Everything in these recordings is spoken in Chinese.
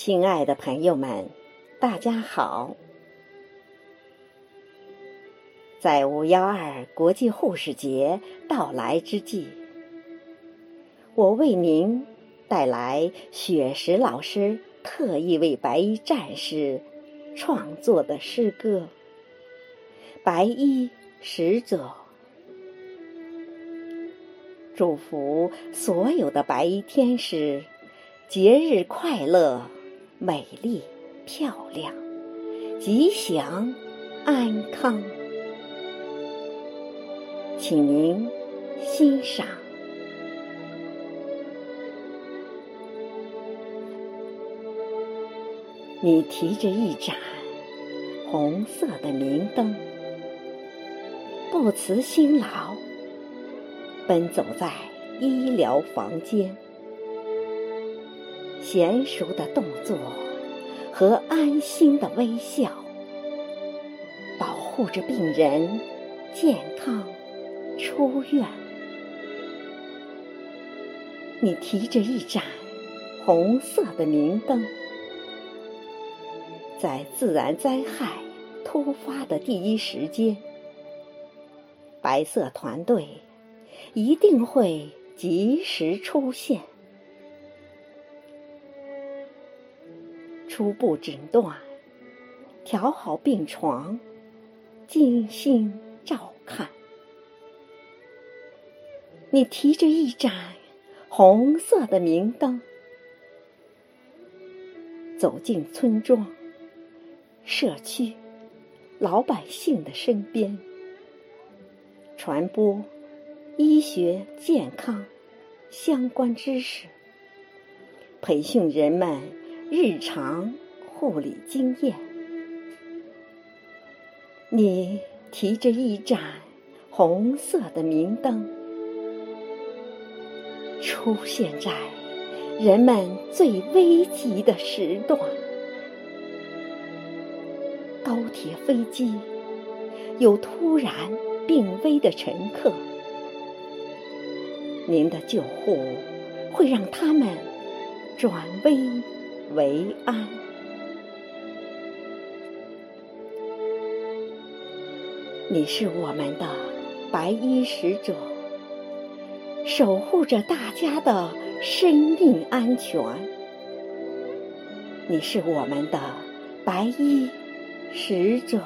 亲爱的朋友们，大家好！在五幺二国际护士节到来之际，我为您带来雪石老师特意为白衣战士创作的诗歌《白衣使者》，祝福所有的白衣天使节日快乐！美丽、漂亮、吉祥、安康，请您欣赏。你提着一盏红色的明灯，不辞辛劳，奔走在医疗房间。娴熟的动作和安心的微笑，保护着病人健康出院。你提着一盏红色的明灯，在自然灾害突发的第一时间，白色团队一定会及时出现。初步诊断，调好病床，精心照看。你提着一盏红色的明灯，走进村庄、社区、老百姓的身边，传播医学健康相关知识，培训人们。日常护理经验，你提着一盏红色的明灯，出现在人们最危急的时段。高铁、飞机有突然病危的乘客，您的救护会让他们转危。为安，你是我们的白衣使者，守护着大家的生命安全。你是我们的白衣使者，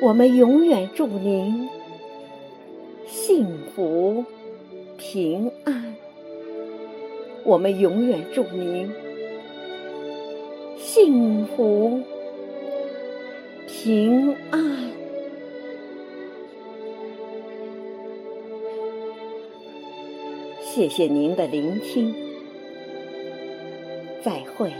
我们永远祝您幸福平安。我们永远祝您幸福平安。谢谢您的聆听，再会。